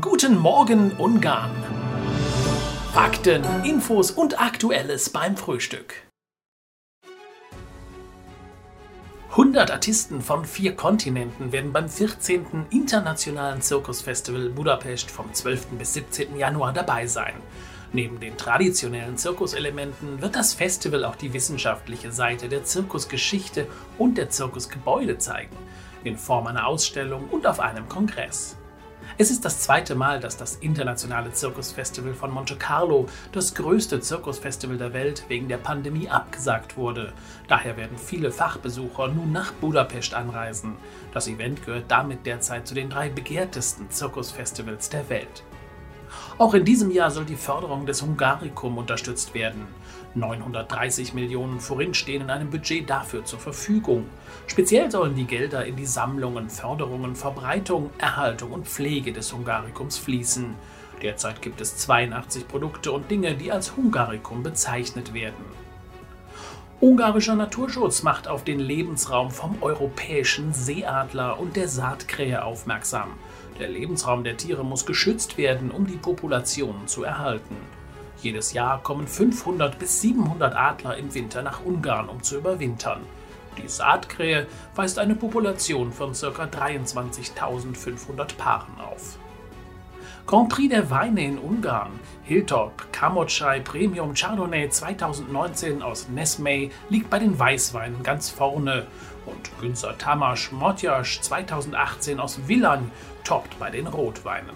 Guten Morgen Ungarn. Fakten, Infos und Aktuelles beim Frühstück. 100 Artisten von vier Kontinenten werden beim 14. Internationalen Zirkusfestival Budapest vom 12. bis 17. Januar dabei sein. Neben den traditionellen Zirkuselementen wird das Festival auch die wissenschaftliche Seite der Zirkusgeschichte und der Zirkusgebäude zeigen, in Form einer Ausstellung und auf einem Kongress. Es ist das zweite Mal, dass das internationale Zirkusfestival von Monte Carlo, das größte Zirkusfestival der Welt, wegen der Pandemie abgesagt wurde. Daher werden viele Fachbesucher nun nach Budapest anreisen. Das Event gehört damit derzeit zu den drei begehrtesten Zirkusfestivals der Welt. Auch in diesem Jahr soll die Förderung des Hungaricum unterstützt werden. 930 Millionen Forint stehen in einem Budget dafür zur Verfügung. Speziell sollen die Gelder in die Sammlungen, Förderungen, Verbreitung, Erhaltung und Pflege des Hungaricums fließen. Derzeit gibt es 82 Produkte und Dinge, die als Hungaricum bezeichnet werden. Ungarischer Naturschutz macht auf den Lebensraum vom europäischen Seeadler und der Saatkrähe aufmerksam. Der Lebensraum der Tiere muss geschützt werden, um die Populationen zu erhalten. Jedes Jahr kommen 500 bis 700 Adler im Winter nach Ungarn, um zu überwintern. Die Saatkrähe weist eine Population von ca. 23.500 Paaren auf. Grand Prix der Weine in Ungarn. Hilltop Kamotschai Premium Chardonnay 2019 aus Nesmay liegt bei den Weißweinen ganz vorne und Günzer Tamasch Motjasch 2018 aus Villan toppt bei den Rotweinen.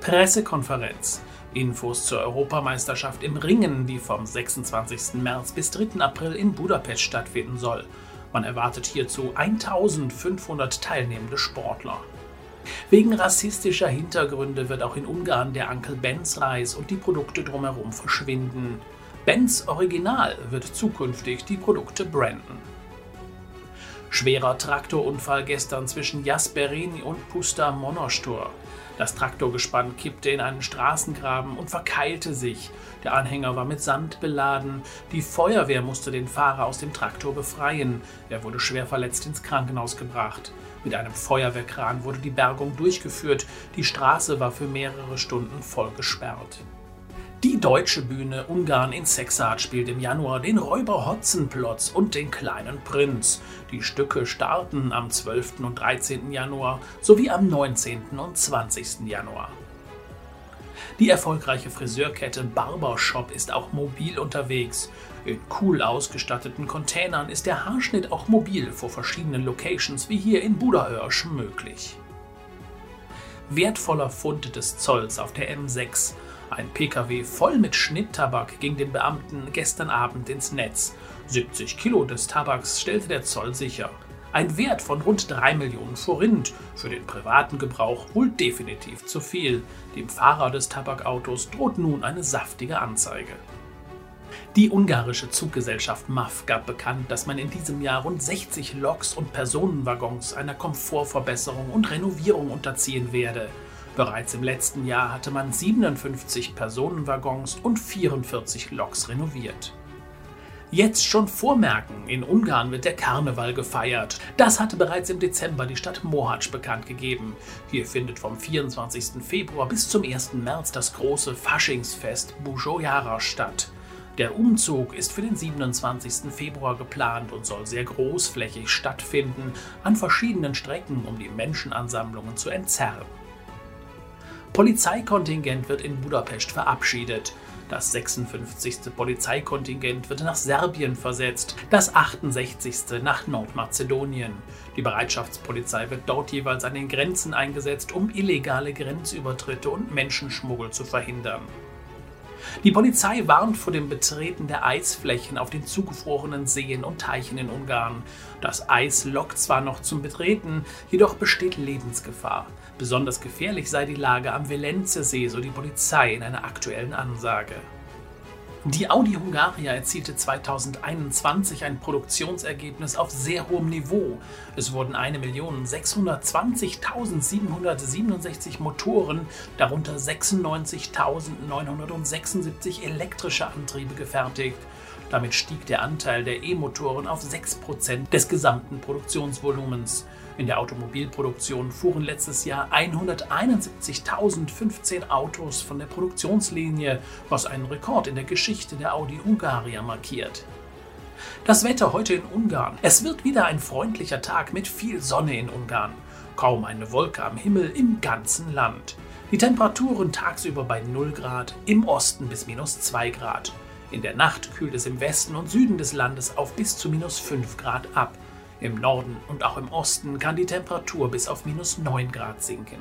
Pressekonferenz. Infos zur Europameisterschaft im Ringen, die vom 26. März bis 3. April in Budapest stattfinden soll. Man erwartet hierzu 1500 teilnehmende Sportler. Wegen rassistischer Hintergründe wird auch in Ungarn der Uncle Benz Reis und die Produkte drumherum verschwinden. Benz Original wird zukünftig die Produkte branden. Schwerer Traktorunfall gestern zwischen Jasperini und Pusta Monostor. Das Traktorgespann kippte in einen Straßengraben und verkeilte sich. Der Anhänger war mit Sand beladen. Die Feuerwehr musste den Fahrer aus dem Traktor befreien. Er wurde schwer verletzt ins Krankenhaus gebracht. Mit einem Feuerwehrkran wurde die Bergung durchgeführt. Die Straße war für mehrere Stunden voll gesperrt. Die deutsche Bühne Ungarn in Sexart spielt im Januar den Räuber Hotzenplotz und den kleinen Prinz. Die Stücke starten am 12. und 13. Januar sowie am 19. und 20. Januar. Die erfolgreiche Friseurkette Barbershop ist auch mobil unterwegs. In cool ausgestatteten Containern ist der Haarschnitt auch mobil vor verschiedenen Locations wie hier in Budaörsch möglich. Wertvoller Fund des Zolls auf der M6 ein Pkw voll mit Schnitttabak ging den Beamten gestern Abend ins Netz. 70 Kilo des Tabaks stellte der Zoll sicher. Ein Wert von rund 3 Millionen Forint. Für den privaten Gebrauch wohl definitiv zu viel. Dem Fahrer des Tabakautos droht nun eine saftige Anzeige. Die ungarische Zuggesellschaft MAF gab bekannt, dass man in diesem Jahr rund 60 Loks und Personenwaggons einer Komfortverbesserung und Renovierung unterziehen werde. Bereits im letzten Jahr hatte man 57 Personenwaggons und 44 Loks renoviert. Jetzt schon vormerken, in Ungarn wird der Karneval gefeiert. Das hatte bereits im Dezember die Stadt Mohacs bekannt gegeben. Hier findet vom 24. Februar bis zum 1. März das große Faschingsfest Bujojara statt. Der Umzug ist für den 27. Februar geplant und soll sehr großflächig stattfinden, an verschiedenen Strecken, um die Menschenansammlungen zu entzerren. Polizeikontingent wird in Budapest verabschiedet. Das 56. Polizeikontingent wird nach Serbien versetzt, das 68. nach Nordmazedonien. Die Bereitschaftspolizei wird dort jeweils an den Grenzen eingesetzt, um illegale Grenzübertritte und Menschenschmuggel zu verhindern. Die Polizei warnt vor dem Betreten der Eisflächen auf den zugefrorenen Seen und Teichen in Ungarn. Das Eis lockt zwar noch zum Betreten, jedoch besteht Lebensgefahr. Besonders gefährlich sei die Lage am Velence-See, so die Polizei in einer aktuellen Ansage. Die Audi Hungaria erzielte 2021 ein Produktionsergebnis auf sehr hohem Niveau. Es wurden 1.620.767 Motoren, darunter 96.976 elektrische Antriebe gefertigt. Damit stieg der Anteil der E-Motoren auf 6% des gesamten Produktionsvolumens. In der Automobilproduktion fuhren letztes Jahr 171.015 Autos von der Produktionslinie, was einen Rekord in der Geschichte der Audi Hungaria markiert. Das Wetter heute in Ungarn. Es wird wieder ein freundlicher Tag mit viel Sonne in Ungarn. Kaum eine Wolke am Himmel im ganzen Land. Die Temperaturen tagsüber bei 0 Grad, im Osten bis minus 2 Grad. In der Nacht kühlt es im Westen und Süden des Landes auf bis zu minus 5 Grad ab. Im Norden und auch im Osten kann die Temperatur bis auf minus 9 Grad sinken.